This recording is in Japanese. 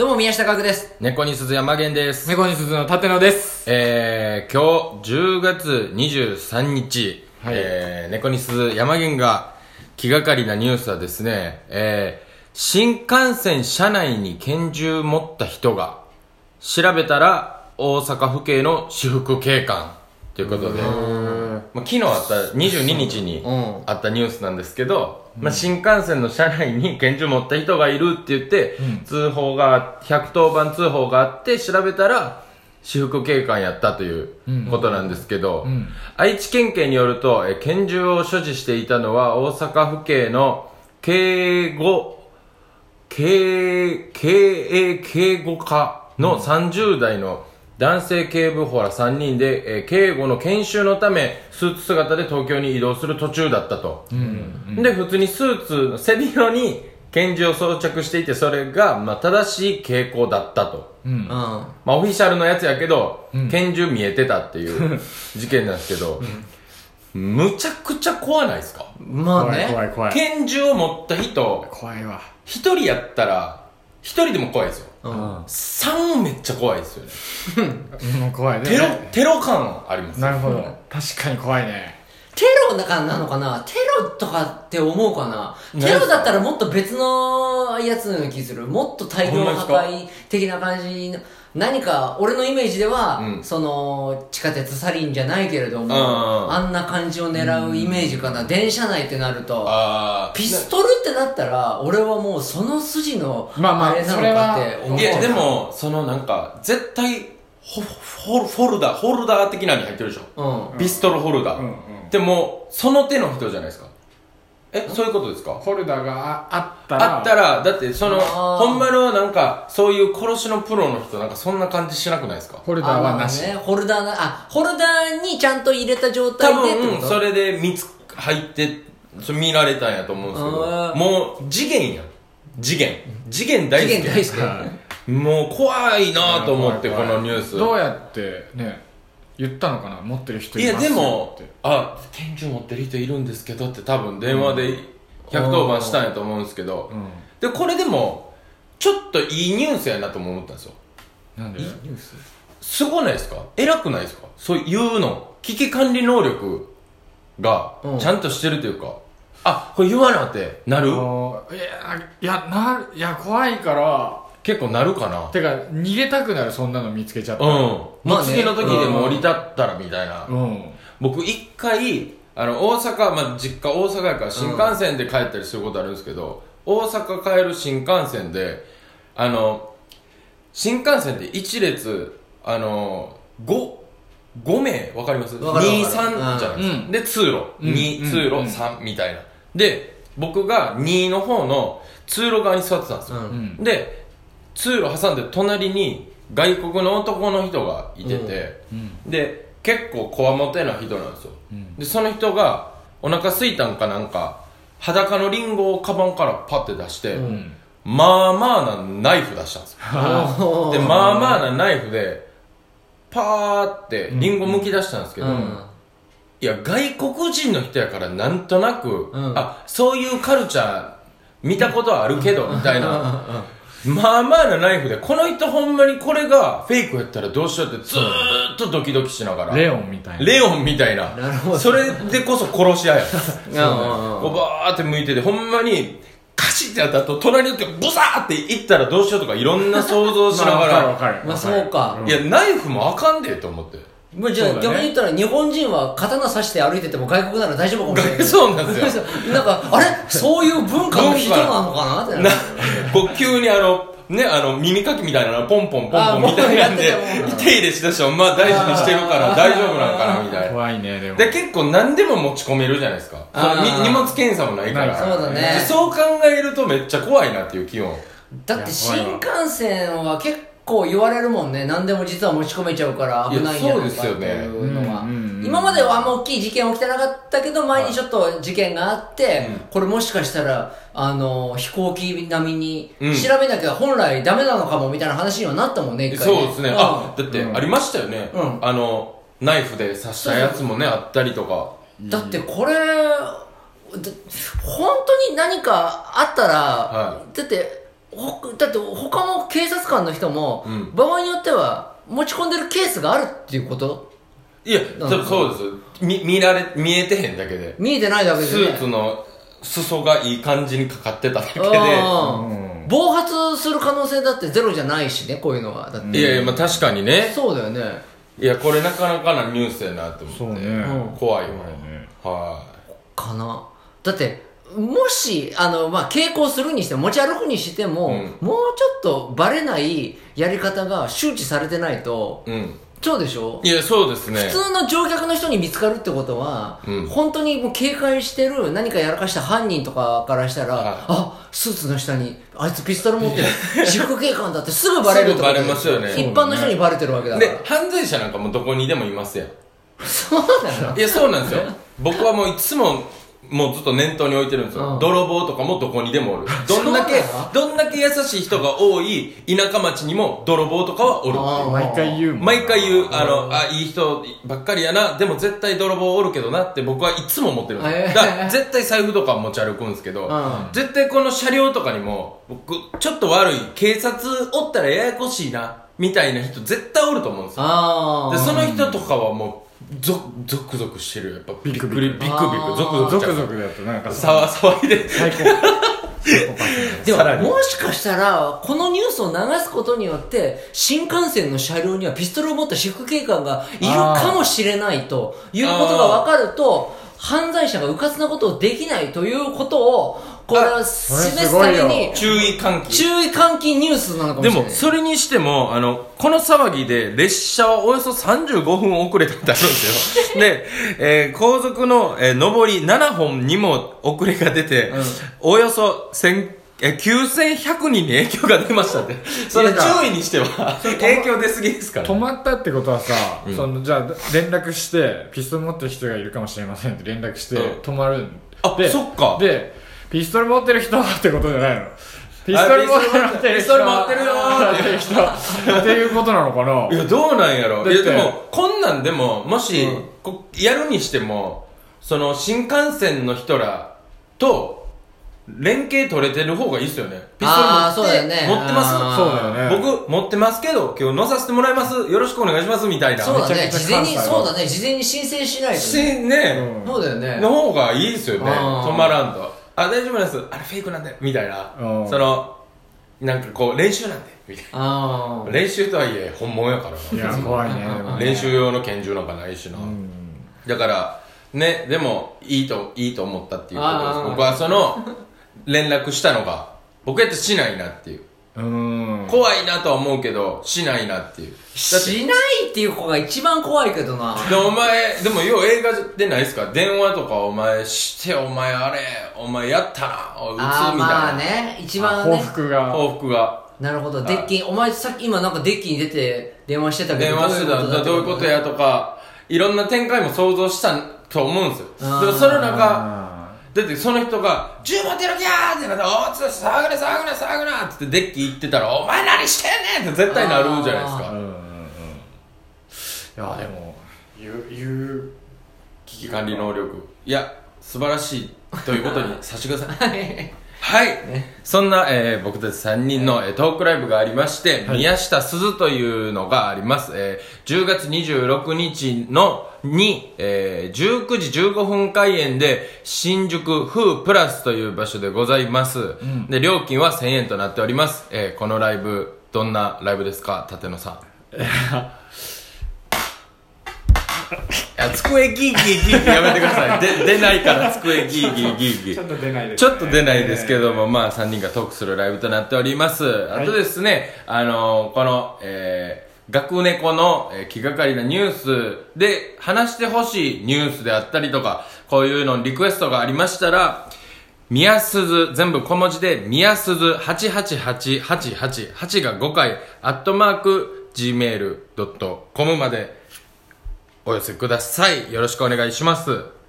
どうも、宮下学です。猫に鈴山源です。猫に鈴の立野です。えー、今日10月23日、はいえー、猫に鈴山源が気がかりなニュースはですね、えー、新幹線車内に拳銃持った人が調べたら大阪府警の私服警官ということで、まあ、昨日あった22日にうん。あったニュースなんですけど、まあ、新幹線の車内に拳銃持った人がいるって言って、通報が110番通報があって調べたら私服警官やったということなんですけど、ん。愛知県警によるとえ拳銃を所持していたのは大阪府警の警護経経営警護課の30代の男性警部補ら3人で、えー警護の研修のためスーツ姿で東京に移動する途中だったと、で普通にスーツの背広に拳銃を装着していてそれが、まあ、正しい傾向だったと、うんう。ん。まあ、オフィシャルのやつやけど、拳銃見えてたっていう 事件なんですけど、むちゃくちゃ怖ないですか？まあ怖い怖ね。い怖い。拳銃を持った人怖いわ。一人やったら、一人でも怖いですよ。うん。三めっちゃ怖いですよね。うん、怖いね。テロ、テロ感ありますよなるほど。確かに怖いね。テロだからなのかな？テロとかって思うかな？何テロだったらもっと別のやつのような気する。もっと大量破壊的な感じの。何か、俺のイメージでは、うんその、地下鉄サリンじゃないけれども、うんうんあんな感じを狙うイメージかな。電車内ってなると、ピストルってなったら、俺はもうその筋の、まあまああれなのかって思う。いや、で、も、そのなんか、絶対、ホフォフォルダ、ホルダー的なのに入ってるでしょ。うん。ピストルホルダー。うんうんでも、その手の人じゃないですか。え、そういうことですか？ホルダーがああったら、あったら、だってその、ほんまのなんか、そういう殺しのプロの人なんかそんな感じしなくないですか？ホルダーはなし。ホルダーな、あ、ホルダーにちゃんと入れた状多態でって分、それで見つ、入って、それ見られたんやと思うんですけあど、ーもう、次元やん。次元。次元大好き。次元大好き。はもう怖いなと思って、このニュース。どうやってね、言ったのかな？持ってる人いや、いますよでもって、あ、拳銃持ってる人いるんですけどって多分電話で110番したんやと思うんですけど、うん。で、これでも、ちょっといいニュースやなとも思ったんですよ。なんで？いいニュース？すごないですか？偉くないですか？そういうの。危機管理能力がうん。ちゃんとしてるというか、あ、これ言わなってなる？いや、いや、なる、いや、怖いから、結構なるかなてか、逃げたくなる、そんなの見つけちゃったら。うん。もまあねう次の時でも降り立ったらみたいな。うん。僕一回あの大阪、まあ、実家大阪やから新幹線で帰ったりすることあるんですけど、大阪帰る新幹線であの新幹線って一列あの 5, 5名わかります？わかるわかる ?23 じゃないですか、うんで通路、うん2うん通路、うん3みたいなで僕が2の方の通路側に座ってたんですよ、うんうん。で通路挟んで隣に外国の男の人がいてて、うん。で結構こわもてな人なんですよ、うんでその人がお腹すいたんかなんか裸のリンゴをカバンからパッて出して、うん。まあまあなナイフ出したんですよ でまあまあなナイフでパーってリンゴ剥き出したんですけど、うん。いや外国人の人やからなんとなく、うんあそういうカルチャー見たことはあるけどみたいな まあまあなナイフでこの人ほんまにこれがフェイクやったらどうしようってずーっとドキドキしながらレオンみたいな。レオンみたいな。なるほどそれでこそ殺し屋や。うんうこうバーって向いてて、ほんまに、カシッてやった後、隣の人がブサーっていったらどうしようとかいろんな想像しながまあ。かるわかる。まあそうかんいや、ナイフもあかんでと思って。まあじゃあね逆に言ったら日本人は刀刺して歩いてても外国なら大丈夫かもしれない。そうなんですよ。なんか、あれ？そういう文化の人なのかな？ってな急にあの、ね、あの、耳かきみたいなのポンポンポンあポンみたいなんで手入れしだしたら、まあ大事にしてるから大丈夫なんかな、みたいな。怖いね、でも。で、結構何でも持ち込めるじゃないですか。荷物検査もないから。そうだねでそう考えるとめっちゃ怖いなっていう気温。だって新幹線は結構言われるもんね。何でも実は持ち込めちゃうから危ないんじゃないかっていうのはうんうんうん。今まではあんま大きい事件起きてなかったけど、前にちょっと事件があって、うんこれもしかしたら、あの、飛行機並みにうん調べなきゃ本来ダメなのかもみたいな話にはなったもんね、一回ね。そうですね。んあ、だってうんありましたよね。うんあの、ナイフで刺したやつもね、あったりとか。だってこれ、だ本当に何かあったら、はだって、ほだって他の警察官の人も、うん。場合によっては持ち込んでるケースがあるっていうこと？いやなんか。そそうです。み見られ見えてへんだけで。見えてないだけでね。スーツの裾がいい感じにかかってただけで。うん。暴発する可能性だってゼロじゃないしねこういうのは。だって、いやいやまあ確かにね。そうだよね。いやこれなかなかなニュースやなって思って。そうね。うん。怖いわ。ね。はかな。だってもしあの、まあ、傾向するにしても持ち歩くにしても、うん。もうちょっとバレないやり方が周知されてないというん。そうでしょ？いやそうですね。普通の乗客の人に見つかるってことは、うん。本当にもう警戒してる何かやらかした犯人とかからしたら、はい。あスーツの下にあいつピストル持ってる。私服警官だってすぐバレるってことすぐバレますよね。一般の人にバレてるわけだから。で犯罪者なんかもうどこにでもいますやん。そうなの？いやそうなんですよ。僕はもういつももうずっと念頭に置いてるんですよ、うん。泥棒とかもどこにでもおる。どんだけどんだけ優しい人が多い田舎町にも泥棒とかはおるっていう。あー毎回言うもん毎回言う、あの、あ、いい人ばっかりやな、でも絶対泥棒おるけどなって僕はいつも思ってるんでだから絶対財布とか持ち歩くんですけど、うん。絶対この車両とかにも、僕、ちょっと悪い、警察おったらややこしいな、みたいな人絶対おると思うんですよ。ああで、その人とかはもう、ゾクゾクゾクしてる。やっぱびっくり、ビクビク、あーゾクゾクしちゃう。ゾクゾクだとなんかさわ騒いで。最高でさらにももしかしたらこのニュースを流すことによって新幹線の車両にはピストルを持った私服警官がいるかもしれないということが分かると犯罪者が迂闊なことをできないということをこれは示すために注意喚起。注意喚起ニュースなのかもしでれないも、それにしても、あの、この騒ぎで列車はおよそ35分遅れたってあるんですよ。で、えー後続の、えー上り7本にも遅れが出て、およそ1000えー9100人に影響が出ましたって。それ注意にしては、影響出すぎですから。止まったってことはさ、うん。そのじゃあ連絡してピストル持ってる人がいるかもしれませんって連絡して、うん。止まるあで。そっか。でピストル持ってる人ってことじゃないの。ピストル持ってる人。ピストル持ってるよーって。持ってる人っていうことなのかな。いや、どうなんやろ。いや、でも、こんなんでも、もし、うん。こやるにしても、その、新幹線の人らと、連携取れてる方がいいっすよね。ピストル持そうだよね持ってます？そうだよね僕、持ってますけど、今日乗させてもらいます？よろしくお願いします、みたいな。そうだねめちゃめちゃ事前に関西はそうだね事前に申請しないとしねね、うんそうだよねの方がいいですよね。あー止まらんと。あ、大丈夫です。あれフェイクなんで、みたいな。うんその、なんかこう、練習なんで、みたいあな。練習とはいえ、本物やからな。いや怖いねでもね練習用の拳銃なんかないしな。うんだから、ね、でも、いいと、いいと思ったっていうことです。あー僕はその、連絡したのが、僕やってしないなっていう。うん怖いなとは思うけど、しないなっていう。あしないっていう子が一番怖いけどなで、お前、でも、よう映画でないですか？電話とかお前して、お前あれ、お前やったな、おい撃つみたいな。ああまあね一番ね報復が報復が。なるほどデッキお前さっき今なんかデッキに出て電話してたけど電話してたらどういうことやとか、いろんな展開も想像したと思うんですよ。でもその中、あだってその人が「銃持ってるきゃー!」ってなって「おつ騒ぐな騒ぐな騒ぐな!」ってデッキ行ってたら「お前何してんねん!」って絶対なるじゃないですか。ー。うんうんうん。いやでも言う言う。危機管理能力。いや素晴らしいということにさせてください。はい、そんな、えー僕たち3人の、えートークライブがありまして、宮下鈴というのがあります。えー10月26日のに、えー19時15分開演で、新宿風プラスという場所でございます。で、料金は1000円となっております。えーこのライブ、どんなライブですか立野さん？机ギーギーギーギーやめてください。で、出ないから机ギーギーギーギー。ちょっと出ないですちょっと出ないですけども、まあ3人がトークするライブとなっております。あとですね、あのーこの、えー、学猫の、え気がかりなニュースで話してほしいニュースであったりとか、こういうのリクエストがありましたら、宮鈴、全部小文字で、宮鈴888888、8が5回、アットマーク、gmail.com までお寄せください。よろしくお願いします。